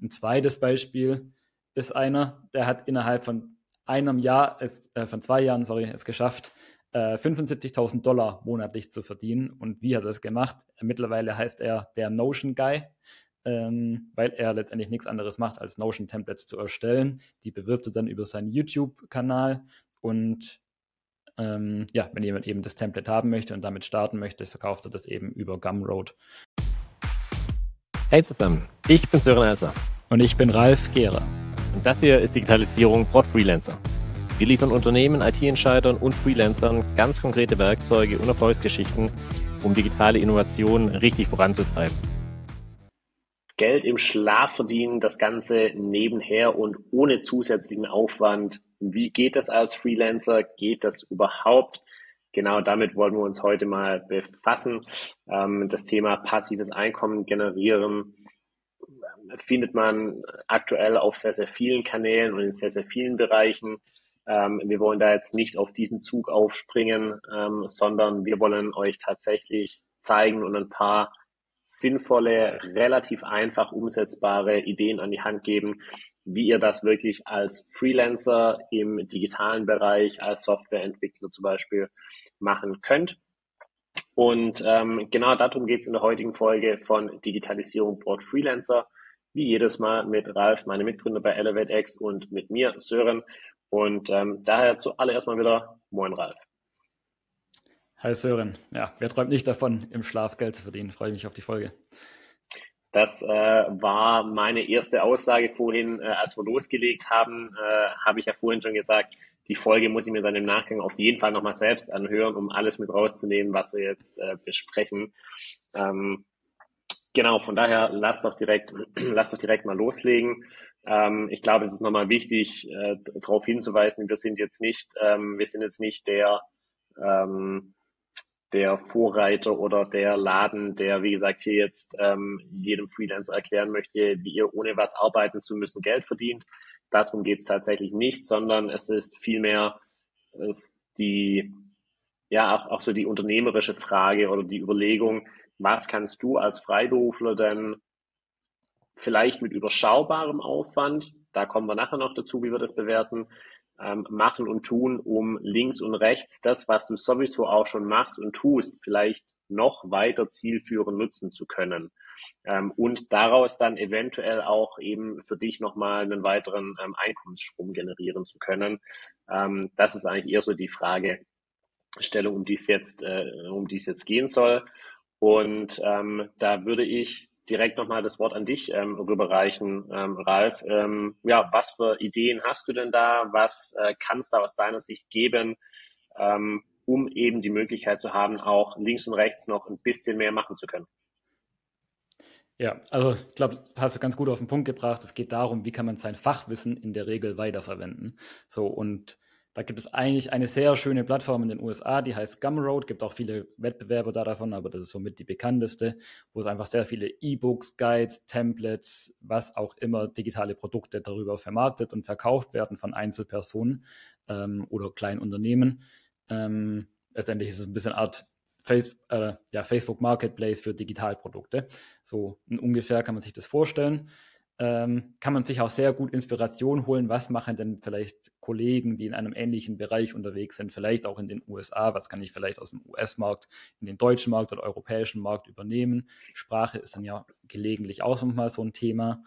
Ein zweites Beispiel ist einer, der hat innerhalb von einem Jahr, es, äh, von zwei Jahren, sorry, es geschafft, äh, 75.000 Dollar monatlich zu verdienen. Und wie hat er das gemacht? Mittlerweile heißt er der Notion Guy, ähm, weil er letztendlich nichts anderes macht, als Notion-Templates zu erstellen. Die bewirbt er dann über seinen YouTube-Kanal und ähm, ja, wenn jemand eben das Template haben möchte und damit starten möchte, verkauft er das eben über Gumroad. Hey zusammen, ich bin Sören Elser. Und ich bin Ralf Gehrer. Und das hier ist Digitalisierung Prod Freelancer. Wir liefern Unternehmen, IT-Entscheidern und Freelancern ganz konkrete Werkzeuge und Erfolgsgeschichten, um digitale Innovationen richtig voranzutreiben. Geld im Schlaf verdienen, das Ganze nebenher und ohne zusätzlichen Aufwand. Wie geht das als Freelancer? Geht das überhaupt? Genau damit wollen wir uns heute mal befassen. Ähm, das Thema passives Einkommen generieren findet man aktuell auf sehr, sehr vielen Kanälen und in sehr, sehr vielen Bereichen. Ähm, wir wollen da jetzt nicht auf diesen Zug aufspringen, ähm, sondern wir wollen euch tatsächlich zeigen und ein paar sinnvolle, relativ einfach umsetzbare Ideen an die Hand geben, wie ihr das wirklich als Freelancer im digitalen Bereich, als Softwareentwickler zum Beispiel machen könnt. Und ähm, genau darum geht es in der heutigen Folge von Digitalisierung Board Freelancer. Wie jedes Mal mit Ralf, meine Mitgründer bei ElevateX und mit mir, Sören. Und ähm, daher zuallererst mal wieder Moin Ralf. Hi Sören. Ja, wer träumt nicht davon, im Schlaf Geld zu verdienen? Freue mich auf die Folge. Das äh, war meine erste Aussage vorhin, äh, als wir losgelegt haben, äh, habe ich ja vorhin schon gesagt, die Folge muss ich mir dann im Nachgang auf jeden Fall nochmal selbst anhören, um alles mit rauszunehmen, was wir jetzt äh, besprechen. Ähm, genau, von daher lasst doch direkt, lasst doch direkt mal loslegen. Ähm, ich glaube, es ist nochmal wichtig, äh, darauf hinzuweisen, wir sind jetzt nicht, ähm, wir sind jetzt nicht der, ähm, der Vorreiter oder der Laden, der, wie gesagt, hier jetzt ähm, jedem Freelancer erklären möchte, wie ihr ohne was arbeiten zu müssen Geld verdient. Darum geht es tatsächlich nicht, sondern es ist vielmehr die, ja, auch, auch so die unternehmerische Frage oder die Überlegung, was kannst du als Freiberufler denn vielleicht mit überschaubarem Aufwand, da kommen wir nachher noch dazu, wie wir das bewerten, ähm, machen und tun, um links und rechts das, was du sowieso auch schon machst und tust, vielleicht noch weiter zielführend nutzen zu können. Ähm, und daraus dann eventuell auch eben für dich nochmal einen weiteren ähm, Einkommensstrom generieren zu können. Ähm, das ist eigentlich eher so die Fragestellung, um die es jetzt, äh, um die es jetzt gehen soll. Und ähm, da würde ich direkt nochmal das Wort an dich ähm, rüberreichen, ähm, Ralf. Ähm, ja, was für Ideen hast du denn da? Was äh, kann es da aus deiner Sicht geben, ähm, um eben die Möglichkeit zu haben, auch links und rechts noch ein bisschen mehr machen zu können? Ja, also ich glaube, hast du ganz gut auf den Punkt gebracht. Es geht darum, wie kann man sein Fachwissen in der Regel weiterverwenden. So und da gibt es eigentlich eine sehr schöne Plattform in den USA, die heißt Gumroad. Gibt auch viele Wettbewerber da davon, aber das ist somit die bekannteste, wo es einfach sehr viele E-Books, Guides, Templates, was auch immer digitale Produkte darüber vermarktet und verkauft werden von Einzelpersonen ähm, oder kleinen Unternehmen. Ähm, letztendlich ist es ein bisschen Art Face, äh, ja, Facebook Marketplace für Digitalprodukte. So ungefähr kann man sich das vorstellen ähm, kann man sich auch sehr gut Inspiration holen. Was machen denn vielleicht Kollegen, die in einem ähnlichen Bereich unterwegs sind, vielleicht auch in den USA? Was kann ich vielleicht aus dem US-Markt in den deutschen Markt oder europäischen Markt übernehmen? Sprache ist dann ja gelegentlich auch nochmal so ein Thema.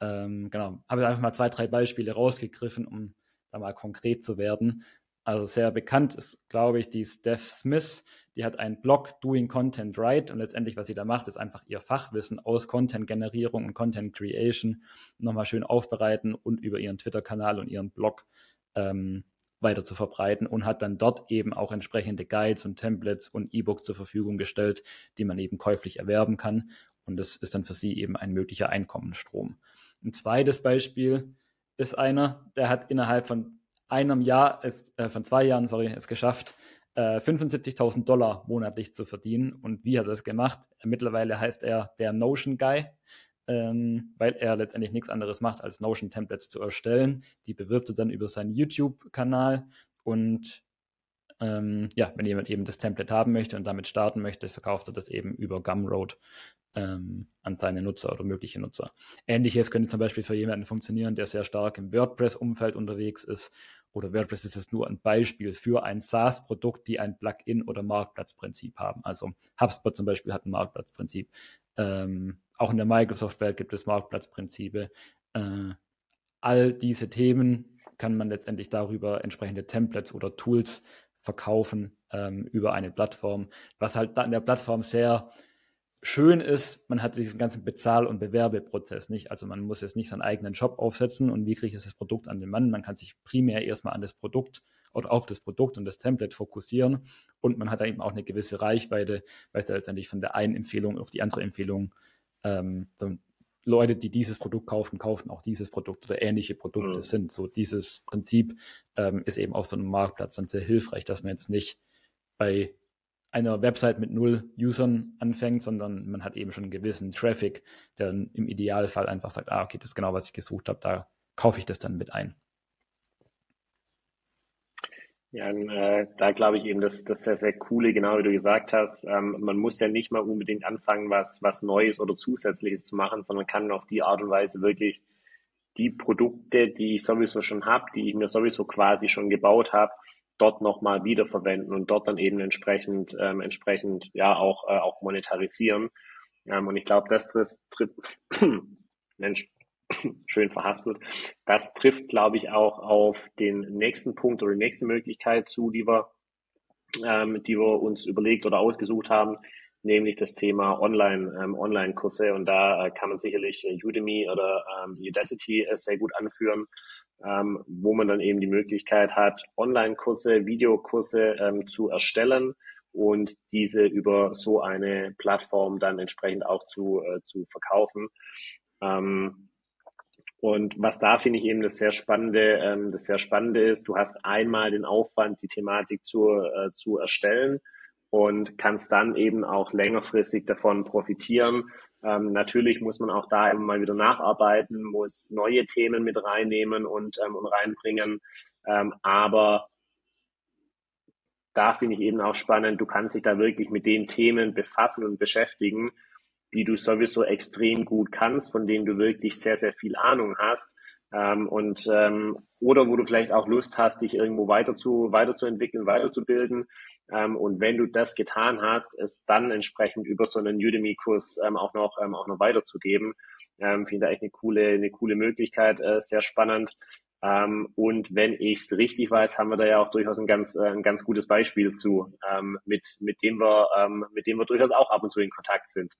Ähm, genau, habe einfach mal zwei, drei Beispiele rausgegriffen, um da mal konkret zu werden. Also sehr bekannt ist, glaube ich, die Steph Smith, die hat einen Blog Doing Content Right und letztendlich, was sie da macht, ist einfach ihr Fachwissen aus Content-Generierung und Content Creation nochmal schön aufbereiten und über ihren Twitter-Kanal und ihren Blog ähm, weiter zu verbreiten und hat dann dort eben auch entsprechende Guides und Templates und E-Books zur Verfügung gestellt, die man eben käuflich erwerben kann. Und das ist dann für sie eben ein möglicher Einkommensstrom. Ein zweites Beispiel ist einer, der hat innerhalb von einem Jahr, ist, äh, von zwei Jahren, sorry, es geschafft, 75.000 äh, Dollar monatlich zu verdienen. Und wie hat er das gemacht? Mittlerweile heißt er der Notion Guy, ähm, weil er letztendlich nichts anderes macht, als Notion-Templates zu erstellen. Die bewirbt er dann über seinen YouTube-Kanal und Ähm, ja, wenn jemand eben das Template haben möchte und damit starten möchte, verkauft er das eben über Gumroad ähm, an seine Nutzer oder mögliche Nutzer. Ähnliches könnte zum Beispiel für jemanden funktionieren, der sehr stark im WordPress-Umfeld unterwegs ist. Oder WordPress ist jetzt nur ein Beispiel für ein SaaS-Produkt, die ein Plugin oder Marktplatzprinzip haben. Also HubSpot zum Beispiel hat ein Marktplatzprinzip. Ähm, auch in der Microsoft-Welt gibt es Marktplatzprinzipe. Äh, all diese Themen kann man letztendlich darüber entsprechende Templates oder Tools verkaufen ähm, über eine Plattform, was halt da in der Plattform sehr schön ist, man hat diesen ganzen Bezahl- und Bewerbeprozess nicht. Also man muss jetzt nicht seinen eigenen Shop aufsetzen und wie kriege ich das Produkt an den Mann. Man kann sich primär erstmal an das Produkt oder auf das Produkt und das Template fokussieren und man hat da eben auch eine gewisse Reichweite, weil es ja letztendlich von der einen Empfehlung auf die andere Empfehlung ähm, Leute, die dieses Produkt kaufen, kaufen auch dieses Produkt oder ähnliche Produkte mhm. sind. So dieses Prinzip ähm, ist eben auf so einem Marktplatz dann sehr hilfreich, dass man jetzt nicht bei einer Website mit null Usern anfängt, sondern man hat eben schon einen gewissen Traffic, der im Idealfall einfach sagt, ah, okay, das ist genau, was ich gesucht habe, da kaufe ich das dann mit ein. Ja, äh, da glaube ich eben, dass das sehr, sehr coole, genau wie du gesagt hast. Ähm, man muss ja nicht mal unbedingt anfangen, was, was Neues oder Zusätzliches zu machen, sondern kann auf die Art und Weise wirklich die Produkte, die ich sowieso schon habe, die ich mir sowieso quasi schon gebaut habe, dort nochmal wiederverwenden und dort dann eben entsprechend, ähm, entsprechend ja auch, äh, auch monetarisieren. Ähm, und ich glaube, das trifft, Mensch, schön verhaspelt. Das trifft, glaube ich, auch auf den nächsten Punkt oder die nächste Möglichkeit zu, die wir, ähm, die wir uns überlegt oder ausgesucht haben, nämlich das Thema Online, ähm, Online-Kurse. Und da äh, kann man sicherlich Udemy oder ähm, Udacity äh, sehr gut anführen ähm, wo man dann eben die Möglichkeit hat, Online-Kurse, Videokurse ähm, zu erstellen und diese über so eine Plattform dann entsprechend auch zu, äh, zu verkaufen. Ähm, und was da finde ich eben das sehr spannende, ähm, das sehr spannende ist, du hast einmal den Aufwand, die Thematik zu, äh, zu erstellen und kannst dann eben auch längerfristig davon profitieren, ähm, natürlich muss man auch da immer mal wieder nacharbeiten, muss neue Themen mit reinnehmen und, ähm, und reinbringen. Ähm, aber da finde ich eben auch spannend, du kannst dich da wirklich mit den Themen befassen und beschäftigen, die du sowieso extrem gut kannst, von denen du wirklich sehr, sehr viel Ahnung hast. Ähm, und ähm, oder wo du vielleicht auch Lust hast, dich irgendwo weiter zu, weiterzuentwickeln, weiterzubilden. Ähm, und wenn du das getan hast, es dann entsprechend über so einen Udemy-Kurs ähm, auch noch ähm, auch noch weiterzugeben, ähm, finde ich echt eine coole eine coole Möglichkeit, äh, sehr spannend. Ähm, und wenn ich es richtig weiß, haben wir da ja auch durchaus ein ganz äh, ein ganz gutes Beispiel zu, ähm, mit mit dem wir ähm, mit dem wir durchaus auch ab und zu in Kontakt sind.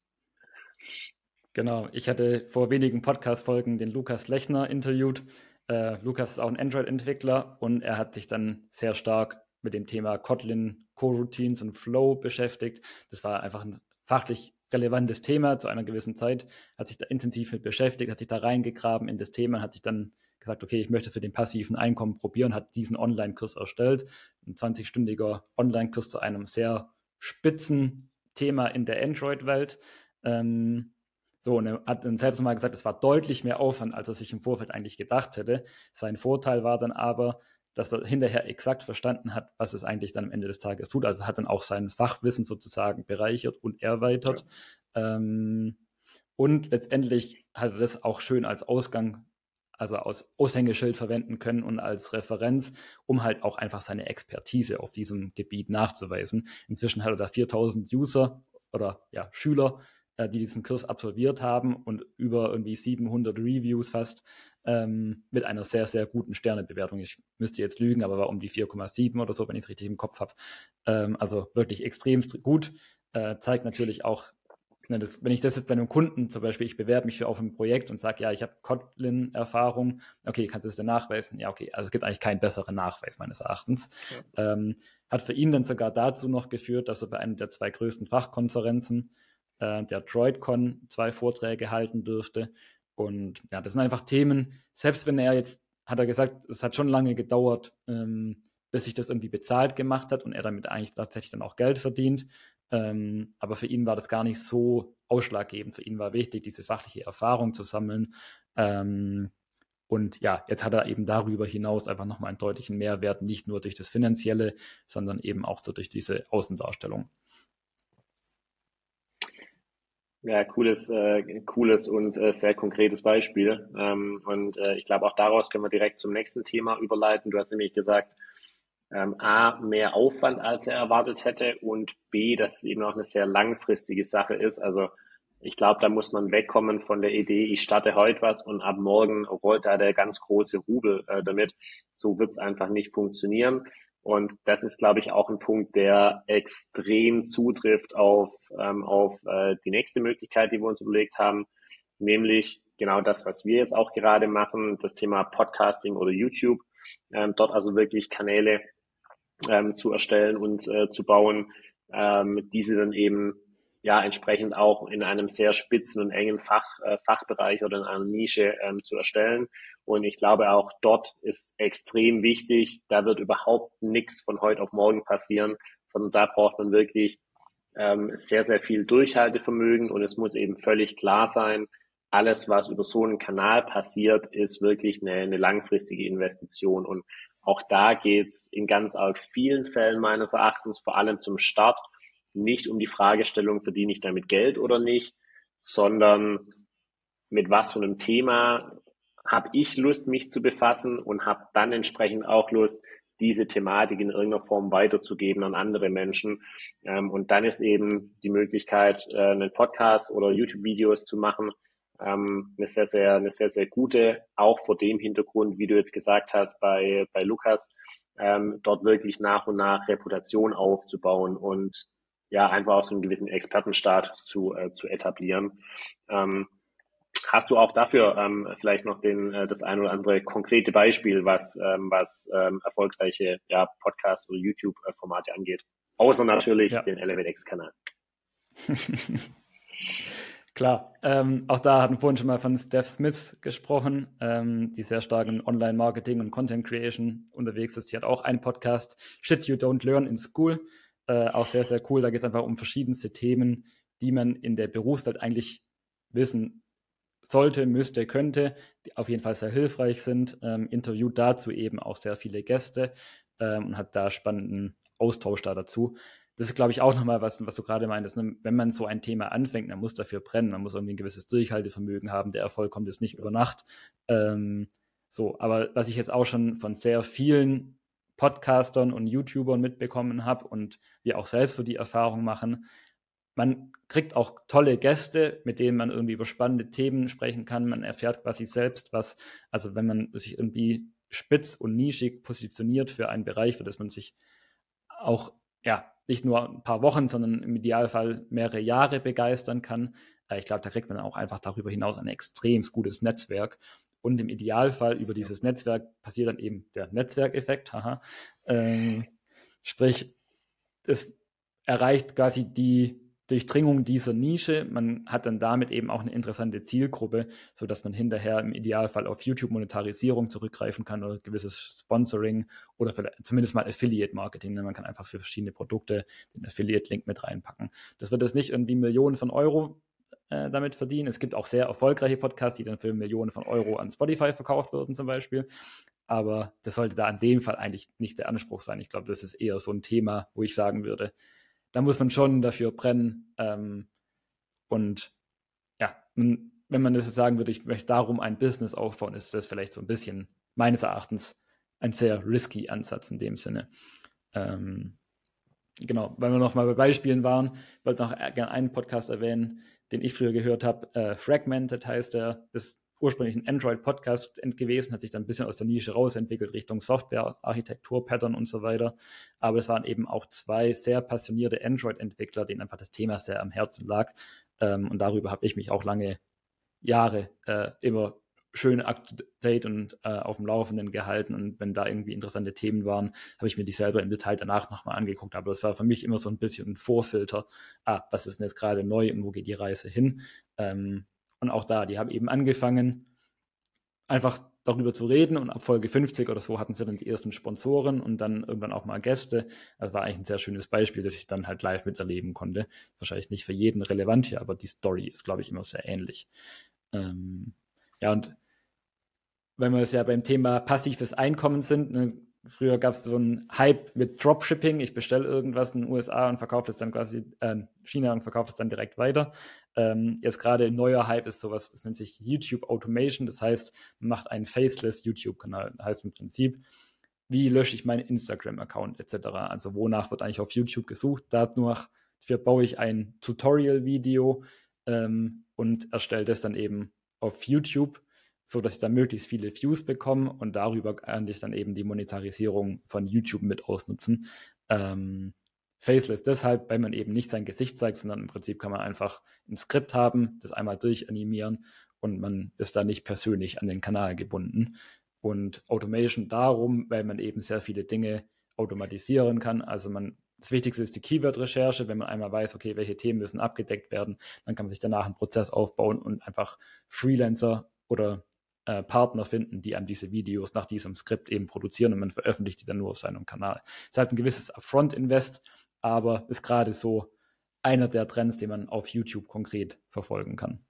Genau, ich hatte vor wenigen Podcast-Folgen den Lukas Lechner interviewt. Äh, Lukas ist auch ein Android-Entwickler und er hat sich dann sehr stark mit dem Thema Kotlin, Coroutines und Flow beschäftigt. Das war einfach ein fachlich relevantes Thema zu einer gewissen Zeit, hat sich da intensiv mit beschäftigt, hat sich da reingegraben in das Thema, hat sich dann gesagt, okay, ich möchte für den passiven Einkommen probieren, hat diesen Online-Kurs erstellt, ein 20-stündiger Online-Kurs zu einem sehr spitzen Thema in der Android-Welt. Ähm, so, und er hat dann selbst nochmal gesagt, es war deutlich mehr Aufwand, als er sich im Vorfeld eigentlich gedacht hätte. Sein Vorteil war dann aber, dass er hinterher exakt verstanden hat, was es eigentlich dann am Ende des Tages tut. Also hat dann auch sein Fachwissen sozusagen bereichert und erweitert. Ja. Ähm, und letztendlich hat er das auch schön als Ausgang, also als Aushängeschild verwenden können und als Referenz, um halt auch einfach seine Expertise auf diesem Gebiet nachzuweisen. Inzwischen hat er da 4000 User oder ja, Schüler äh, die diesen Kurs absolviert haben und über irgendwie 700 Reviews fast ähm, mit einer sehr, sehr guten Sternebewertung. Ich müsste jetzt lügen, aber war um die 4,7 oder so, wenn ich es richtig im Kopf habe. Ähm, also wirklich extrem gut. Äh, zeigt natürlich auch, ne, das, wenn ich das jetzt bei einem Kunden zum Beispiel, ich bewerbe mich für auf ein Projekt und sage, ja, ich habe Kotlin-Erfahrung, okay, kannst du das denn nachweisen? Ja, okay, also es gibt eigentlich keinen besseren Nachweis meines Erachtens. Ja. Ähm, hat für ihn dann sogar dazu noch geführt, dass er bei einer der zwei größten Fachkonferenzen äh, der DroidCon zwei Vorträge halten dürfte. Und ja, das sind einfach Themen, selbst wenn er jetzt, hat er gesagt, es hat schon lange gedauert, ähm, bis sich das irgendwie bezahlt gemacht hat und er damit eigentlich tatsächlich dann auch Geld verdient. Ähm, aber für ihn war das gar nicht so ausschlaggebend. Für ihn war wichtig, diese fachliche Erfahrung zu sammeln ähm, Und ja, jetzt hat er eben darüber hinaus einfach nochmal einen deutlichen Mehrwert, nicht nur durch das Finanzielle, sondern eben auch so durch diese Außendarstellung. Ja, cooles, äh, cooles und äh, sehr konkretes Beispiel. Ähm, und äh, ich glaube, auch daraus können wir direkt zum nächsten Thema überleiten. Du hast nämlich gesagt, ähm, A, mehr Aufwand, als er erwartet hätte und B, dass es eben auch eine sehr langfristige Sache ist. Also ich glaube, da muss man wegkommen von der Idee, ich starte heute was und ab morgen rollt da der ganz große Rubel äh, damit. So wird es einfach nicht funktionieren. Und das ist, glaube ich, auch ein Punkt, der extrem zutrifft auf, ähm, auf äh, die nächste Möglichkeit, die wir uns überlegt haben, nämlich genau das, was wir jetzt auch gerade machen, das Thema Podcasting oder YouTube. Ähm, dort also wirklich Kanäle ähm, zu erstellen und äh, zu bauen, ähm, diese dann eben ja entsprechend auch in einem sehr spitzen und engen Fach, äh, Fachbereich oder in einer Nische ähm, zu erstellen. Und ich glaube auch dort ist extrem wichtig, da wird überhaupt nichts von heute auf morgen passieren, sondern da braucht man wirklich ähm, sehr, sehr viel Durchhaltevermögen und es muss eben völlig klar sein, alles, was über so einen Kanal passiert, ist wirklich eine, eine langfristige Investition. Und auch da geht's in ganz arg vielen Fällen meines Erachtens, vor allem zum Start, nicht um die Fragestellung, verdiene ich damit Geld oder nicht, sondern mit was für einem Thema habe ich Lust, mich zu befassen und habe dann entsprechend auch Lust, diese Thematik in irgendeiner Form weiterzugeben an andere Menschen. Ähm, und dann ist eben die Möglichkeit, äh, einen Podcast oder YouTube-Videos zu machen, ähm, eine sehr, sehr, eine sehr, sehr gute, auch vor dem Hintergrund, wie du jetzt gesagt hast, bei, bei Lukas, ähm, dort wirklich nach und nach Reputation aufzubauen und ja, einfach auch so einen gewissen Expertenstatus zu, äh, zu etablieren. Ähm, hast du auch dafür ähm, vielleicht noch den, äh, das ein oder andere konkrete Beispiel, was, ähm, was ähm, erfolgreiche ja, Podcast- oder YouTube-Formate angeht? Außer natürlich ja. den ElevateX-Kanal. Klar, ähm, auch da hatten wir vorhin schon mal von Steph Smith gesprochen, ähm, die sehr stark in Online-Marketing und Content Creation unterwegs ist. Sie hat auch einen Podcast, Shit You Don't Learn in School. Äh, auch sehr, sehr cool. Da geht es einfach um verschiedenste Themen, die man in der Berufswelt eigentlich wissen sollte, müsste, könnte, die auf jeden Fall sehr hilfreich sind. Ähm, interviewt dazu eben auch sehr viele Gäste ähm, und hat da spannenden Austausch da dazu das ist, glaube ich, auch nochmal was, was du gerade meintest. Ne? Wenn man so ein Thema anfängt, man muss dafür brennen, man muss irgendwie ein gewisses Durchhaltevermögen haben. Der Erfolg kommt jetzt nicht über Nacht. Ähm, so, aber was ich jetzt auch schon von sehr vielen Podcastern und YouTubern mitbekommen habe und wir auch selbst so die Erfahrung machen, man kriegt auch tolle Gäste, mit denen man irgendwie über spannende Themen sprechen kann. Man erfährt quasi selbst was. Also wenn man sich irgendwie spitz und nischig positioniert für einen Bereich, für das man sich auch ja, nicht nur ein paar Wochen, sondern im Idealfall mehrere Jahre begeistern kann. Äh, ich glaube, da kriegt man auch einfach darüber hinaus ein extrem gutes Netzwerk. Und im Idealfall über dieses Netzwerk passiert dann eben der Netzwerkeffekt. Haha. Ähm, sprich, es erreicht quasi die Durchdringung dieser Nische. Man hat dann damit eben auch eine interessante Zielgruppe, sodass man hinterher im Idealfall auf YouTube-Monetarisierung zurückgreifen kann oder gewisses Sponsoring oder zumindest mal Affiliate-Marketing. Man kann einfach für verschiedene Produkte den Affiliate-Link mit reinpacken. Das wird jetzt nicht irgendwie Millionen von Euro äh, damit verdienen. Es gibt auch sehr erfolgreiche Podcasts, die dann für Millionen von Euro an Spotify verkauft würden zum Beispiel. Aber das sollte da in dem Fall eigentlich nicht der Anspruch sein. Ich glaube, das ist eher so ein Thema, wo ich sagen würde, da muss man schon dafür brennen. Ähm, und ja, wenn man das jetzt sagen würde, ich möchte darum ein Business aufbauen, ist das vielleicht so ein bisschen meines Erachtens ein sehr risky Ansatz in dem Sinne. Ähm, genau, weil wir noch mal bei Beispielen waren, wollte noch gerne einen Podcast erwähnen, den ich früher gehört habe. Äh, Fragmented heißt der, ist ursprünglich ein Android-Podcast gewesen, hat sich dann ein bisschen aus der Nische rausentwickelt Richtung Software, Architektur, Pattern und so weiter. Aber es waren eben auch zwei sehr passionierte Android-Entwickler, denen einfach das Thema sehr am Herzen lag. Ähm, und darüber habe ich mich auch lange Jahre äh, immer schön up-to-date und äh, auf dem Laufenden gehalten. Und wenn da irgendwie interessante Themen waren, habe ich mir die selber im Detail danach nochmal angeguckt. Aber das war für mich immer so ein bisschen ein Vorfilter. Ah, was ist denn jetzt gerade neu und wo geht die Reise hin? Ähm, und auch da, die haben eben angefangen, einfach darüber zu reden und ab Folge 50 oder so hatten sie dann die ersten Sponsoren und dann irgendwann auch mal Gäste. Das war eigentlich ein sehr schönes Beispiel, das ich dann halt live miterleben konnte. Wahrscheinlich nicht für jeden relevant hier, aber die Story ist, glaube ich, immer sehr ähnlich. Ähm, ja, und weil wir es ja beim Thema passives Einkommen sind. Ne? Früher gab es so einen Hype mit Dropshipping. Ich bestelle irgendwas in den USA und verkaufe es dann quasi äh, China und verkaufe es dann direkt weiter. Ähm, jetzt gerade ein neuer Hype ist sowas, das nennt sich YouTube Automation. Das heißt, man macht einen faceless YouTube-Kanal. Das heißt im Prinzip, wie lösche ich meinen Instagram-Account etc. Also wonach wird eigentlich auf YouTube gesucht? Dadurch baue ich ein Tutorial-Video ähm, und erstelle das dann eben auf YouTube so dass ich dann möglichst viele Views bekomme und darüber kann ich dann eben die Monetarisierung von YouTube mit ausnutzen. Ähm, Faceless deshalb, weil man eben nicht sein Gesicht zeigt, sondern im Prinzip kann man einfach ein Skript haben, das einmal durchanimieren und man ist da nicht persönlich an den Kanal gebunden. Und Automation darum, weil man eben sehr viele Dinge automatisieren kann. Also man, das Wichtigste ist die Keyword-Recherche. Wenn man einmal weiß, okay, welche Themen müssen abgedeckt werden, dann kann man sich danach einen Prozess aufbauen und einfach Freelancer oder äh, Partner finden, die einem diese Videos nach diesem Skript eben produzieren und man veröffentlicht die dann nur auf seinem Kanal. Es ist halt ein gewisses Upfront-Invest, aber ist gerade so einer der Trends, den man auf YouTube konkret verfolgen kann.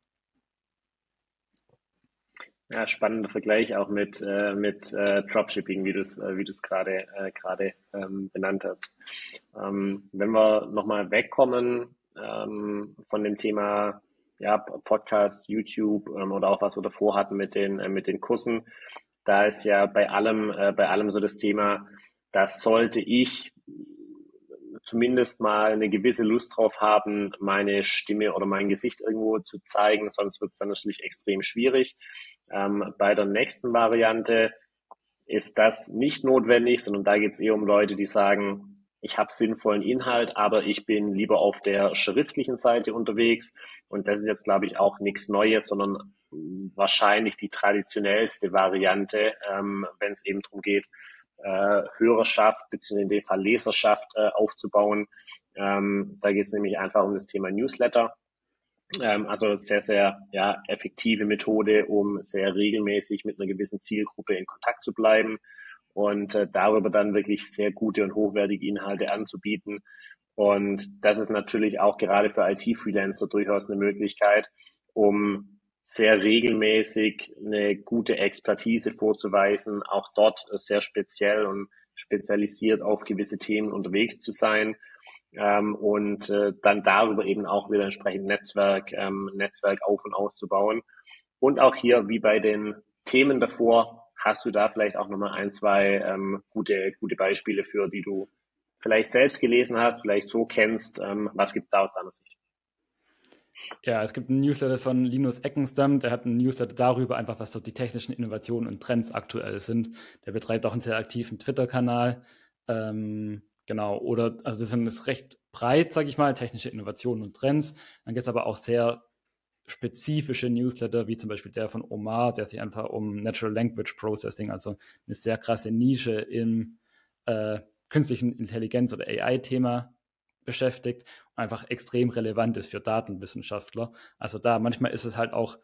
Ja, spannender Vergleich auch mit, äh, mit äh, Dropshipping, wie du es äh, wie gerade äh, ähm, benannt hast. Ähm, wenn wir nochmal wegkommen ähm, von dem Thema ja, Podcast, YouTube ähm, oder auch was wir davor hatten mit den, äh, mit den Kursen. Da ist ja bei allem, äh, bei allem so das Thema, das sollte ich zumindest mal eine gewisse Lust drauf haben, meine Stimme oder mein Gesicht irgendwo zu zeigen, sonst wird es dann natürlich extrem schwierig. Ähm, bei der nächsten Variante ist das nicht notwendig, sondern da geht es eher um Leute, die sagen, ich habe sinnvollen Inhalt, aber ich bin lieber auf der schriftlichen Seite unterwegs. Und das ist jetzt, glaube ich, auch nichts Neues, sondern wahrscheinlich die traditionellste Variante, ähm, wenn es eben darum geht, äh, Hörerschaft bzw. in dem Fall Leserschaft äh, aufzubauen. Ähm, da geht es nämlich einfach um das Thema Newsletter. Ähm, also sehr, sehr ja, effektive Methode, um sehr regelmäßig mit einer gewissen Zielgruppe in Kontakt zu bleiben und äh, darüber dann wirklich sehr gute und hochwertige Inhalte anzubieten. Und das ist natürlich auch gerade für IT-Freelancer durchaus eine Möglichkeit, um sehr regelmäßig eine gute Expertise vorzuweisen, auch dort sehr speziell und spezialisiert auf gewisse Themen unterwegs zu sein ähm, und äh, dann darüber eben auch wieder entsprechend Netzwerk, ähm, Netzwerk auf und auszubauen. Und auch hier, wie bei den Themen davor, Hast du da vielleicht auch nochmal ein, zwei ähm, gute, gute Beispiele für, die du vielleicht selbst gelesen hast, vielleicht so kennst? Ähm, was gibt es da aus deiner Sicht? Ja, es gibt einen Newsletter von Linus Eckenstam, der hat einen Newsletter darüber, einfach was dort die technischen Innovationen und Trends aktuell sind. Der betreibt auch einen sehr aktiven Twitter-Kanal. Ähm, genau, oder, also das ist recht breit, sage ich mal, technische Innovationen und Trends. Dann gibt es aber auch sehr spezifische Newsletter, wie zum Beispiel der von Omar, der sich einfach um Natural Language Processing, also eine sehr krasse Nische im äh, künstlichen Intelligenz- oder AI-Thema beschäftigt einfach extrem relevant ist für Datenwissenschaftler. Also da manchmal ist es halt auch,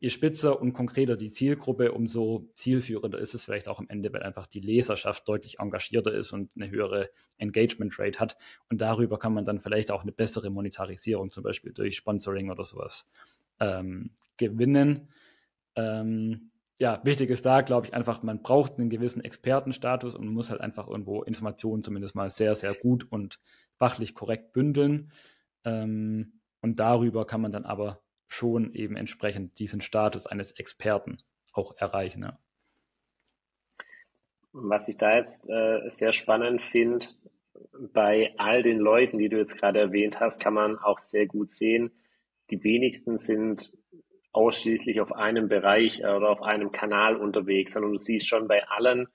je spitzer und konkreter die Zielgruppe, umso zielführender ist es vielleicht auch am Ende, weil einfach die Leserschaft deutlich engagierter ist und eine höhere Engagement Rate hat. Und darüber kann man dann vielleicht auch eine bessere Monetarisierung, zum Beispiel durch Sponsoring oder sowas, ähm, gewinnen. Ähm, ja, wichtig ist da, glaube ich, einfach, man braucht einen gewissen Expertenstatus und muss halt einfach irgendwo Informationen zumindest mal sehr, sehr gut und fachlich korrekt bündeln. Ähm, und darüber kann man dann aber schon eben entsprechend diesen Status eines Experten auch erreichen. Ja. Was ich da jetzt äh, sehr spannend finde, bei all den Leuten, die du jetzt gerade erwähnt hast, kann man auch sehr gut sehen, die wenigsten sind ausschließlich auf einem Bereich äh, oder auf einem Kanal unterwegs, sondern du siehst schon bei allen,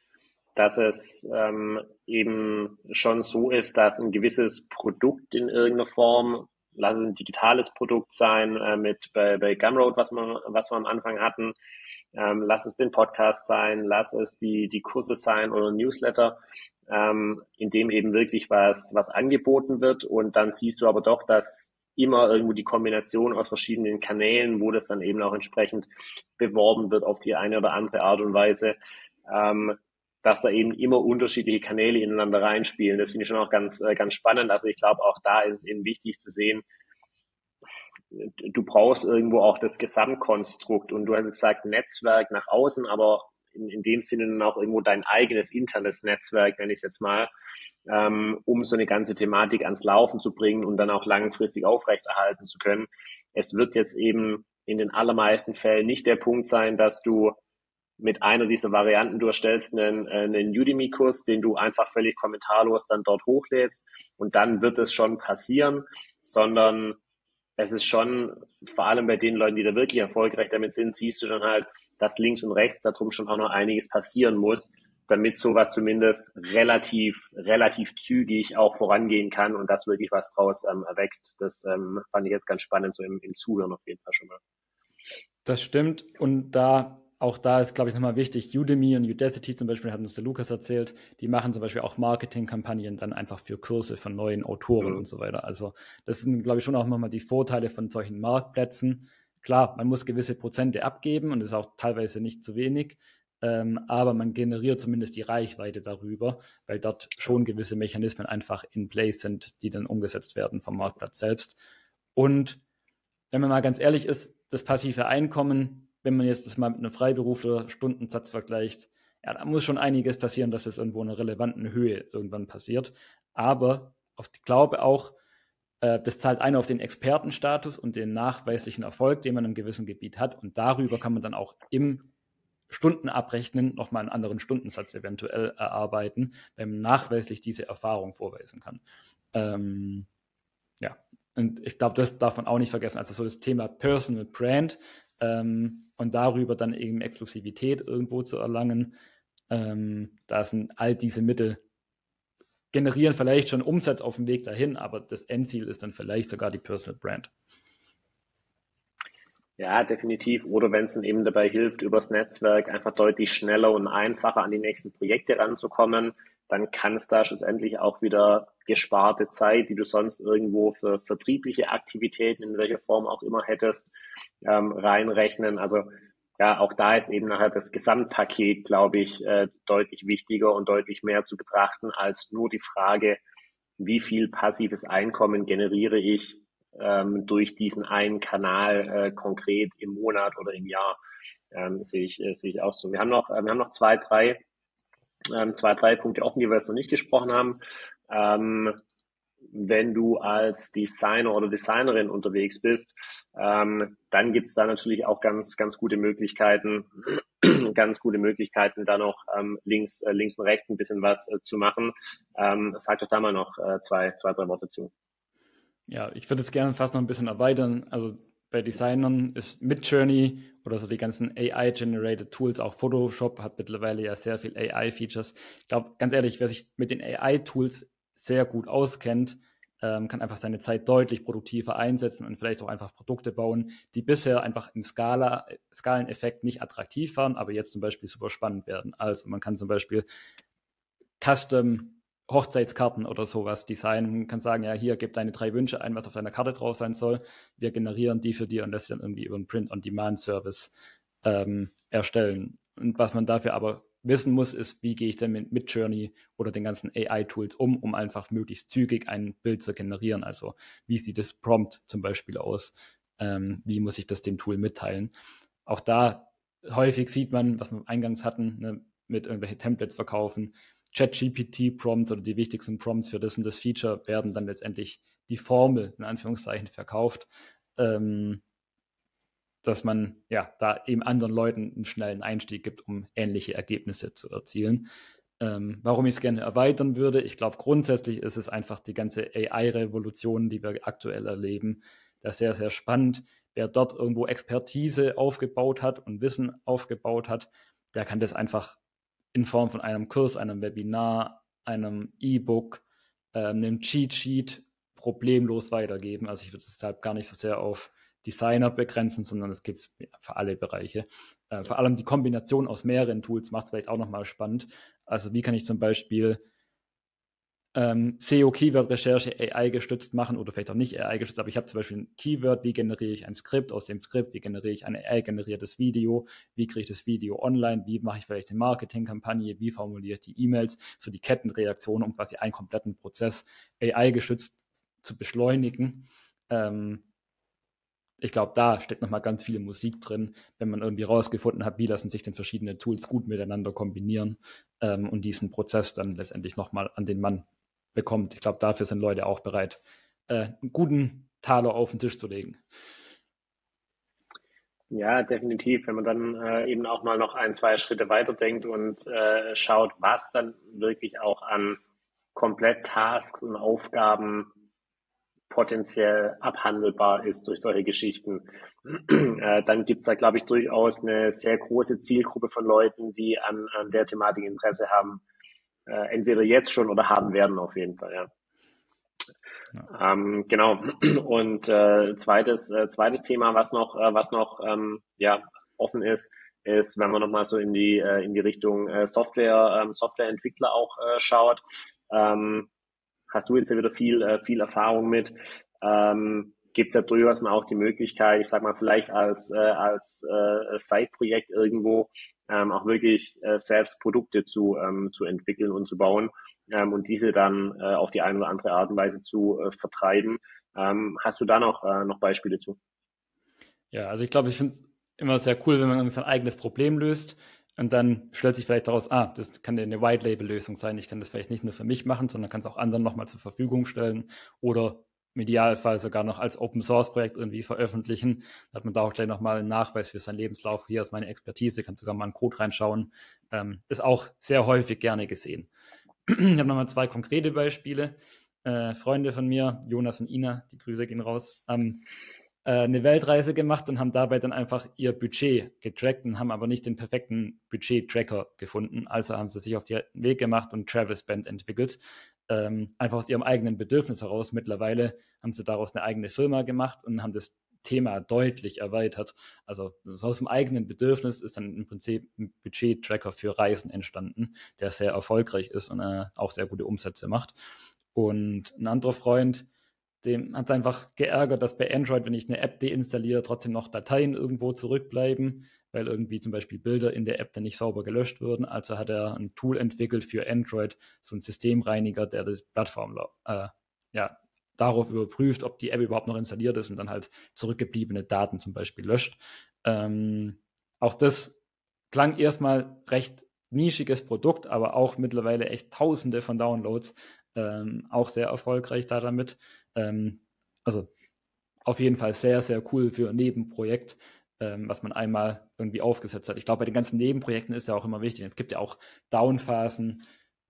dass es ähm, eben schon so ist, dass ein gewisses Produkt in irgendeiner Form, lass es ein digitales Produkt sein, äh, mit bei, bei Gumroad, was wir, was wir am Anfang hatten, ähm, lass es den Podcast sein, lass es die, die Kurse sein oder Newsletter, ähm, in dem eben wirklich was, was angeboten wird. Und dann siehst du aber doch, dass immer irgendwo die Kombination aus verschiedenen Kanälen, wo das dann eben auch entsprechend beworben wird auf die eine oder andere Art und Weise, ähm, dass da eben immer unterschiedliche Kanäle ineinander reinspielen. Das finde ich schon auch ganz, äh, ganz spannend. Also ich glaube, auch da ist es eben wichtig zu sehen, du brauchst irgendwo auch das Gesamtkonstrukt und du hast gesagt Netzwerk nach außen, aber in, in dem Sinne dann auch irgendwo dein eigenes internes Netzwerk, nenne ich es jetzt mal, ähm, um so eine ganze Thematik ans Laufen zu bringen und dann auch langfristig aufrechterhalten zu können. Es wird jetzt eben in den allermeisten Fällen nicht der Punkt sein, dass du mit einer dieser Varianten, du erstellst einen, einen Udemy-Kurs, den du einfach völlig kommentarlos dann dort hochlädst und dann wird es schon passieren, sondern es ist schon, vor allem bei den Leuten, die da wirklich erfolgreich damit sind, siehst du dann halt, dass links und rechts darum schon auch noch einiges passieren muss, damit sowas zumindest relativ, relativ zügig auch vorangehen kann und dass wirklich was draus ähm, erwächst. Das ähm, fand ich jetzt ganz spannend, so im, im Zuhören auf jeden Fall schon mal. Das stimmt. Und da auch da ist, glaube ich, nochmal wichtig, Udemy und Udacity zum Beispiel, hat uns der Lukas erzählt, die machen zum Beispiel auch Marketingkampagnen dann einfach für Kurse von neuen Autoren mhm. und so weiter. Also das sind, glaube ich, schon auch nochmal die Vorteile von solchen Marktplätzen. Klar, man muss gewisse Prozente abgeben und das ist auch teilweise nicht zu wenig, ähm, aber man generiert zumindest die Reichweite darüber, weil dort schon gewisse Mechanismen einfach in place sind, die dann umgesetzt werden vom Marktplatz selbst. Und wenn man mal ganz ehrlich ist, das passive Einkommen wenn man jetzt das mal mit einem Freiberufler Stundensatz vergleicht, ja, da muss schon einiges passieren, dass es irgendwo in einer relevanten Höhe irgendwann passiert. Aber ich glaube auch, äh, das zahlt einer auf den Expertenstatus und den nachweislichen Erfolg, den man im gewissen Gebiet hat. Und darüber kann man dann auch im Stundenabrechnen nochmal einen anderen Stundensatz eventuell erarbeiten, wenn man nachweislich diese Erfahrung vorweisen kann. Ähm, ja, und ich glaube, das darf man auch nicht vergessen. Also so das Thema Personal Brand ähm, und darüber dann eben Exklusivität irgendwo zu erlangen. Ähm, da sind all diese Mittel generieren vielleicht schon Umsatz auf dem Weg dahin, aber das Endziel ist dann vielleicht sogar die Personal Brand. Ja, definitiv. Oder wenn es eben dabei hilft, übers Netzwerk einfach deutlich schneller und einfacher an die nächsten Projekte ranzukommen, dann kann es da schlussendlich auch wieder gesparte Zeit, die du sonst irgendwo für vertriebliche Aktivitäten in welcher Form auch immer hättest, ähm, reinrechnen. Also ja, auch da ist eben nachher das Gesamtpaket, glaube ich, äh, deutlich wichtiger und deutlich mehr zu betrachten als nur die Frage, wie viel passives Einkommen generiere ich ähm, durch diesen einen Kanal äh, konkret im Monat oder im Jahr. Ähm, sehe ich, äh, sehe ich auch so. Wir haben noch, äh, wir haben noch zwei, drei, ähm, zwei, drei Punkte offen, die wir jetzt noch nicht gesprochen haben. Ähm, wenn du als Designer oder Designerin unterwegs bist, ähm, dann gibt's da natürlich auch ganz, ganz gute Möglichkeiten, ganz gute Möglichkeiten, da noch ähm, links, äh, links und rechts ein bisschen was äh, zu machen. Ähm, sag doch da mal noch äh, zwei, zwei, drei Worte zu. Ja, ich würde es gerne fast noch ein bisschen erweitern. Also bei Designern ist Midjourney oder so die ganzen AI-generated Tools, auch Photoshop hat mittlerweile ja sehr viel AI-Features. Ich glaube, ganz ehrlich, wer sich mit den AI-Tools sehr gut auskennt, ähm, kann einfach seine Zeit deutlich produktiver einsetzen und vielleicht auch einfach Produkte bauen, die bisher einfach im Skala, Skaleneffekt nicht attraktiv waren, aber jetzt zum Beispiel super spannend werden. Also man kann zum Beispiel Custom Hochzeitskarten oder sowas designen. Kann sagen, ja, hier gib deine drei Wünsche ein, was auf deiner Karte drauf sein soll. Wir generieren die für dir und das dann irgendwie über einen Print-on-Demand-Service ähm, erstellen. Und was man dafür aber wissen muss, ist, wie gehe ich denn mit Midjourney oder den ganzen AI-Tools um, um einfach möglichst zügig ein Bild zu generieren. Also wie sieht das Prompt zum Beispiel aus? Ähm, wie muss ich das dem Tool mitteilen? Auch da häufig sieht man, was wir eingangs hatten, ne, mit irgendwelche Templates verkaufen. ChatGPT-Prompts oder die wichtigsten Prompts für das und das Feature werden dann letztendlich die Formel in Anführungszeichen verkauft. Ähm, dass man ja da eben anderen Leuten einen schnellen Einstieg gibt, um ähnliche Ergebnisse zu erzielen. Ähm, warum ich es gerne erweitern würde, ich glaube grundsätzlich ist es einfach die ganze AI-Revolution, die wir aktuell erleben, das sehr, sehr spannend. Wer dort irgendwo Expertise aufgebaut hat und Wissen aufgebaut hat, der kann das einfach in Form von einem Kurs, einem Webinar, einem E-Book, ähm, einem Cheat Sheet problemlos weitergeben. Also ich würde es deshalb gar nicht so sehr auf Designer begrenzen, sondern es geht für alle Bereiche. Äh, vor allem die Kombination aus mehreren Tools macht es vielleicht auch nochmal spannend. Also wie kann ich zum Beispiel ähm, SEO-Keyword-Recherche AI gestützt machen oder vielleicht auch nicht AI gestützt, aber ich habe zum Beispiel ein Keyword, wie generiere ich ein Skript aus dem Skript, wie generiere ich ein AI-generiertes Video, wie kriege ich das Video online, wie mache ich vielleicht eine Marketingkampagne, wie formuliere ich die E-Mails, so die Kettenreaktion, um quasi einen kompletten Prozess AI-gestützt zu beschleunigen. Ähm, ich glaube, da steckt nochmal ganz viel Musik drin, wenn man irgendwie rausgefunden hat, wie lassen sich denn verschiedene Tools gut miteinander kombinieren ähm, und diesen Prozess dann letztendlich nochmal an den Mann bekommt. Ich glaube, dafür sind Leute auch bereit, äh, einen guten Taler auf den Tisch zu legen. Ja, definitiv. Wenn man dann äh, eben auch mal noch ein, zwei Schritte weiterdenkt und äh, schaut, was dann wirklich auch an komplett Tasks und Aufgaben potenziell abhandelbar ist durch solche Geschichten, äh, dann gibt es da, glaube ich, durchaus eine sehr große Zielgruppe von Leuten, die an, an der Thematik Interesse haben. Äh, entweder jetzt schon oder haben werden auf jeden Fall, ja. ja. Ähm, genau. Und äh, zweites, äh, zweites Thema, was noch, äh, was noch ähm, ja, offen ist, ist, wenn man nochmal so in die, äh, in die Richtung äh, Software, ähm, Softwareentwickler auch äh, schaut. Ähm, hast du jetzt ja wieder viel, äh, viel Erfahrung mit. Ähm, Gibt es ja durchaus auch die Möglichkeit, ich sag mal, vielleicht als, äh, als äh, Side-Projekt irgendwo ähm, auch wirklich äh, selbst Produkte zu, ähm, zu entwickeln und zu bauen ähm, und diese dann äh, auf die eine oder andere Art und Weise zu äh, vertreiben. Ähm, hast du da noch, äh, noch Beispiele zu? Ja, also ich glaube, ich finde es immer sehr cool, wenn man sein eigenes Problem löst. Und dann stellt sich vielleicht daraus, ah, das kann eine White-Label-Lösung sein. Ich kann das vielleicht nicht nur für mich machen, sondern kann es auch anderen nochmal zur Verfügung stellen oder im Idealfall sogar noch als Open-Source-Projekt irgendwie veröffentlichen. Da hat man da auch gleich nochmal einen Nachweis für seinen Lebenslauf. Hier ist meine Expertise, kann sogar mal einen Code reinschauen. Ähm, ist auch sehr häufig gerne gesehen. ich habe nochmal zwei konkrete Beispiele. Äh, Freunde von mir, Jonas und Ina, die Grüße gehen raus, haben äh, eine Weltreise gemacht und haben dabei dann einfach ihr Budget getrackt und haben aber nicht den perfekten Budget-Tracker gefunden. Also haben sie sich auf den Weg gemacht und Travis Band entwickelt. Ähm, einfach aus ihrem eigenen Bedürfnis heraus. Mittlerweile haben sie daraus eine eigene Firma gemacht und haben das Thema deutlich erweitert. Also aus dem eigenen Bedürfnis ist dann im Prinzip ein Budget-Tracker für Reisen entstanden, der sehr erfolgreich ist und äh, auch sehr gute Umsätze macht. Und ein anderer Freund, dem hat es einfach geärgert, dass bei Android, wenn ich eine App deinstalliere, trotzdem noch Dateien irgendwo zurückbleiben, weil irgendwie zum Beispiel Bilder in der App dann nicht sauber gelöscht würden. Also hat er ein Tool entwickelt für Android, so ein Systemreiniger, der das Plattform äh, ja, darauf überprüft, ob die App überhaupt noch installiert ist und dann halt zurückgebliebene Daten zum Beispiel löscht. Ähm, auch das klang erstmal recht nischiges Produkt, aber auch mittlerweile echt tausende von Downloads. Ähm, auch sehr erfolgreich da damit. Ähm, also auf jeden Fall sehr, sehr cool für ein Nebenprojekt, ähm, was man einmal irgendwie aufgesetzt hat. Ich glaube, bei den ganzen Nebenprojekten ist ja auch immer wichtig. Es gibt ja auch Downphasen,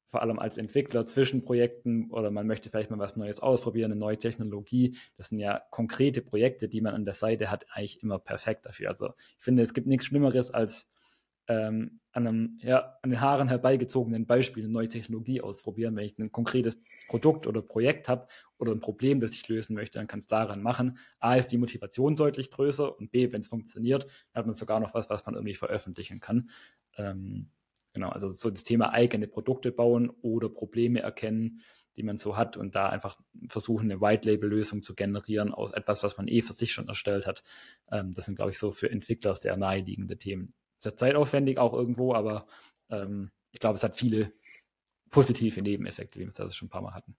vor allem als Entwickler zwischen Projekten oder man möchte vielleicht mal was Neues ausprobieren, eine neue Technologie. Das sind ja konkrete Projekte, die man an der Seite hat, eigentlich immer perfekt dafür. Also ich finde, es gibt nichts Schlimmeres als ähm, an, einem, ja, an den Haaren herbeigezogenen Beispiel eine neue Technologie ausprobieren. Wenn ich ein konkretes Produkt oder Projekt habe oder ein Problem, das ich lösen möchte, dann kann es daran machen. A ist die Motivation deutlich größer und B, wenn es funktioniert, dann hat man sogar noch was, was man irgendwie veröffentlichen kann. Ähm, genau, also so das Thema eigene Produkte bauen oder Probleme erkennen, die man so hat und da einfach versuchen, eine White-Label-Lösung zu generieren aus etwas, was man eh für sich schon erstellt hat. Ähm, das sind, glaube ich, so für Entwickler sehr naheliegende Themen sehr zeitaufwendig auch irgendwo, aber ähm, ich glaube, es hat viele positive Nebeneffekte, wie wir es also schon ein paar Mal hatten.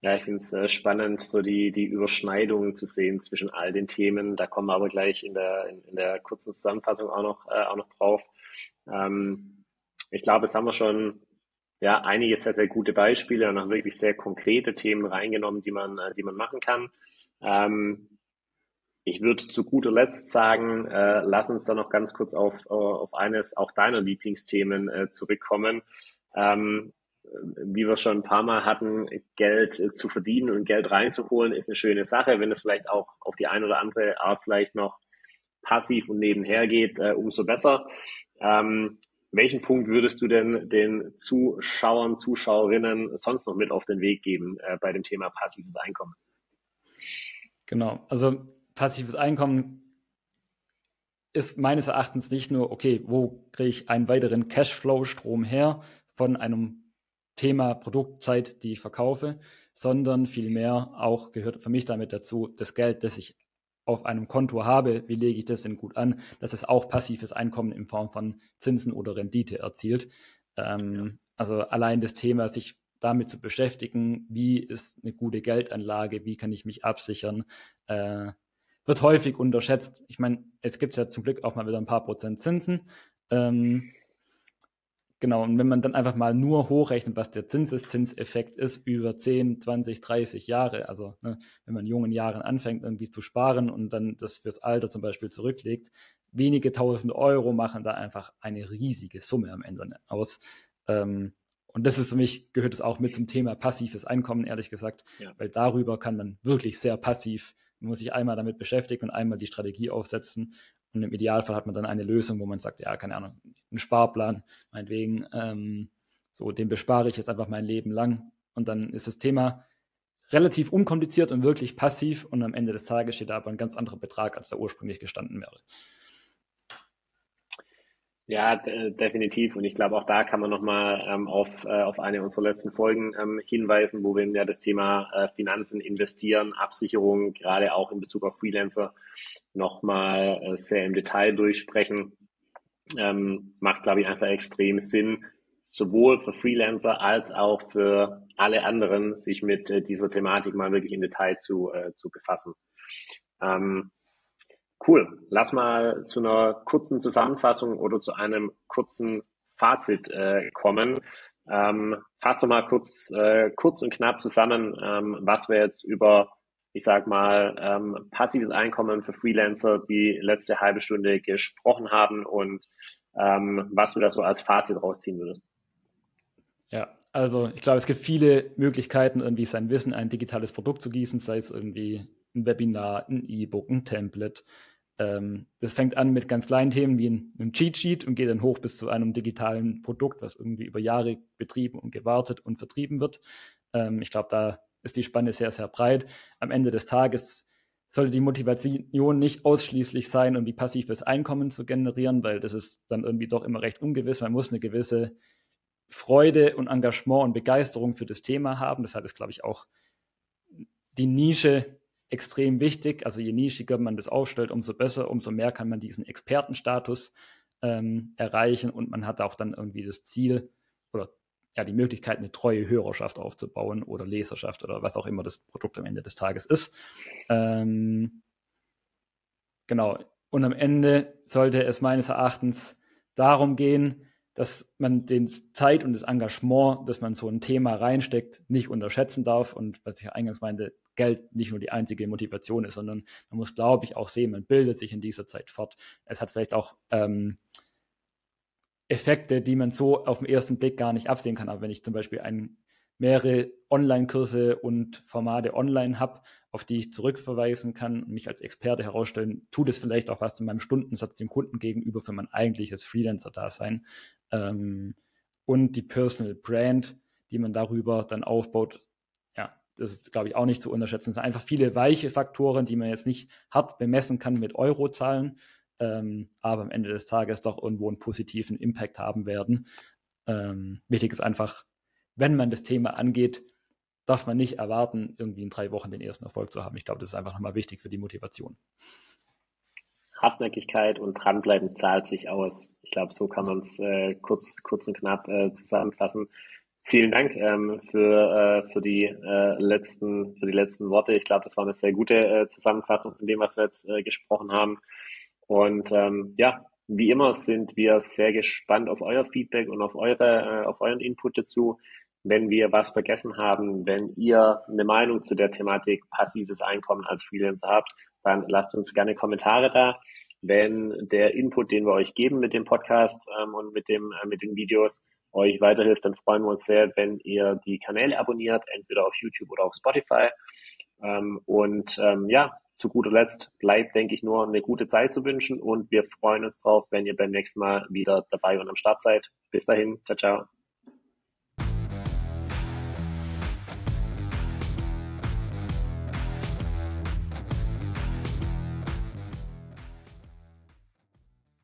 Ja, ich finde es äh, spannend, so die, die Überschneidungen zu sehen zwischen all den Themen. Da kommen wir aber gleich in der, in, in der kurzen Zusammenfassung auch noch, äh, auch noch drauf. Ähm, ich glaube, es haben wir schon ja, einige sehr, sehr gute Beispiele und auch wirklich sehr konkrete Themen reingenommen, die man, äh, die man machen kann. Ähm, ich würde zu guter Letzt sagen, äh, lass uns da noch ganz kurz auf, äh, auf eines auch deiner Lieblingsthemen äh, zurückkommen. Ähm, wie wir schon ein paar Mal hatten, Geld äh, zu verdienen und Geld reinzuholen, ist eine schöne Sache. Wenn es vielleicht auch auf die eine oder andere Art vielleicht noch passiv und nebenher geht, äh, umso besser. Ähm, welchen Punkt würdest du denn den Zuschauern, Zuschauerinnen sonst noch mit auf den Weg geben äh, bei dem Thema passives Einkommen? Genau, also passives Einkommen ist meines Erachtens nicht nur, okay, wo kriege ich einen weiteren Cashflow-Strom her von einem Thema Produktzeit, die ich verkaufe, sondern vielmehr auch gehört für mich damit dazu, das Geld, das ich auf einem Konto habe, wie lege ich das denn gut an, dass es auch passives Einkommen in Form von Zinsen oder Rendite erzielt. Ähm, ja. Also allein das Thema, sich damit zu beschäftigen, wie ist eine gute Geldanlage, wie kann ich mich absichern, äh, wird häufig unterschätzt. Ich meine, es gibt ja zum Glück auch mal wieder ein paar Prozent Zinsen. Ähm, genau, und wenn man dann einfach mal nur hochrechnet, was der Zinseszinseffekt ist über 10, 20, 30 Jahre, also ne, wenn man in jungen Jahren anfängt, irgendwie zu sparen und dann das fürs Alter zum Beispiel zurücklegt, wenige tausend Euro machen da einfach eine riesige Summe am Ende aus. Ähm, und das ist für mich, gehört es auch mit zum Thema passives Einkommen, ehrlich gesagt, ja. weil darüber kann man wirklich sehr passiv, man muss sich einmal damit beschäftigen und einmal die Strategie aufsetzen. Und im Idealfall hat man dann eine Lösung, wo man sagt, ja, keine Ahnung, einen Sparplan, meinetwegen, ähm, so, den bespare ich jetzt einfach mein Leben lang. Und dann ist das Thema relativ unkompliziert und wirklich passiv und am Ende des Tages steht da aber ein ganz anderer Betrag, als da ursprünglich gestanden wäre. Ja, definitiv. Und ich glaube, auch da kann man nochmal ähm, auf, äh, auf eine unserer letzten Folgen ähm, hinweisen, wo wir ja das Thema äh, Finanzen, Investieren, Absicherung, gerade auch in Bezug auf Freelancer, nochmal äh, sehr im Detail durchsprechen. Ähm, macht, glaube ich, einfach extrem Sinn, sowohl für Freelancer als auch für alle anderen, sich mit äh, dieser Thematik mal wirklich im Detail zu, äh, zu befassen. Ähm, Cool. Lass mal zu einer kurzen Zusammenfassung oder zu einem kurzen Fazit äh, kommen. Ähm, fass doch mal kurz, äh, kurz und knapp zusammen, ähm, was wir jetzt über, ich sag mal, ähm, passives Einkommen für Freelancer die letzte halbe Stunde gesprochen haben und ähm, was du da so als Fazit rausziehen würdest. Ja, also ich glaube, es gibt viele Möglichkeiten, irgendwie sein Wissen in ein digitales Produkt zu gießen, sei es irgendwie ein Webinar, ein E-Book, ein Template, ähm, das fängt an mit ganz kleinen Themen wie einem Cheat Sheet und geht dann hoch bis zu einem digitalen Produkt, was irgendwie über Jahre betrieben und gewartet und vertrieben wird. Ähm, ich glaube, da ist die Spanne sehr, sehr breit. Am Ende des Tages sollte die Motivation nicht ausschließlich sein, um die passives Einkommen zu generieren, weil das ist dann irgendwie doch immer recht ungewiss. Man muss eine gewisse Freude und Engagement und Begeisterung für das Thema haben. Deshalb ist, glaube ich, auch die Nische extrem wichtig. Also je nischiger man das aufstellt, umso besser, umso mehr kann man diesen Expertenstatus ähm, erreichen und man hat auch dann irgendwie das Ziel oder ja die Möglichkeit, eine treue Hörerschaft aufzubauen oder Leserschaft oder was auch immer das Produkt am Ende des Tages ist. Ähm, genau. Und am Ende sollte es meines Erachtens darum gehen, dass man den Zeit und das Engagement, das man so ein Thema reinsteckt, nicht unterschätzen darf. Und was ich eingangs meinte, Geld nicht nur die einzige Motivation ist, sondern man muss, glaube ich, auch sehen, man bildet sich in dieser Zeit fort. Es hat vielleicht auch ähm, Effekte, die man so auf den ersten Blick gar nicht absehen kann. Aber wenn ich zum Beispiel ein, mehrere Online-Kurse und Formate online habe, auf die ich zurückverweisen kann und mich als Experte herausstellen, tut es vielleicht auch was zu meinem Stundensatz dem Kunden gegenüber für mein eigentliches Freelancer-Dasein. Ähm, und die Personal Brand, die man darüber dann aufbaut, das ist, glaube ich, auch nicht zu unterschätzen. Es sind einfach viele weiche Faktoren, die man jetzt nicht hart bemessen kann mit Eurozahlen, ähm, aber am Ende des Tages doch irgendwo einen positiven Impact haben werden. Ähm, wichtig ist einfach, wenn man das Thema angeht, darf man nicht erwarten, irgendwie in drei Wochen den ersten Erfolg zu haben. Ich glaube, das ist einfach nochmal wichtig für die Motivation. Hartnäckigkeit und dranbleiben zahlt sich aus. Ich glaube, so kann man es äh, kurz, kurz und knapp äh, zusammenfassen. Vielen Dank ähm, für, äh, für, die, äh, letzten, für die letzten Worte. Ich glaube, das war eine sehr gute äh, Zusammenfassung von dem, was wir jetzt äh, gesprochen haben. Und ähm, ja, wie immer sind wir sehr gespannt auf euer Feedback und auf eure, äh, auf euren Input dazu. Wenn wir was vergessen haben, wenn ihr eine Meinung zu der Thematik passives Einkommen als Freelancer habt, dann lasst uns gerne Kommentare da. Wenn der Input, den wir euch geben mit dem Podcast ähm, und mit dem äh, mit den Videos, euch weiterhilft, dann freuen wir uns sehr, wenn ihr die Kanäle abonniert, entweder auf YouTube oder auf Spotify. Ähm, und ähm, ja, zu guter Letzt bleibt, denke ich, nur eine gute Zeit zu wünschen und wir freuen uns drauf, wenn ihr beim nächsten Mal wieder dabei und am Start seid. Bis dahin, ciao, ciao.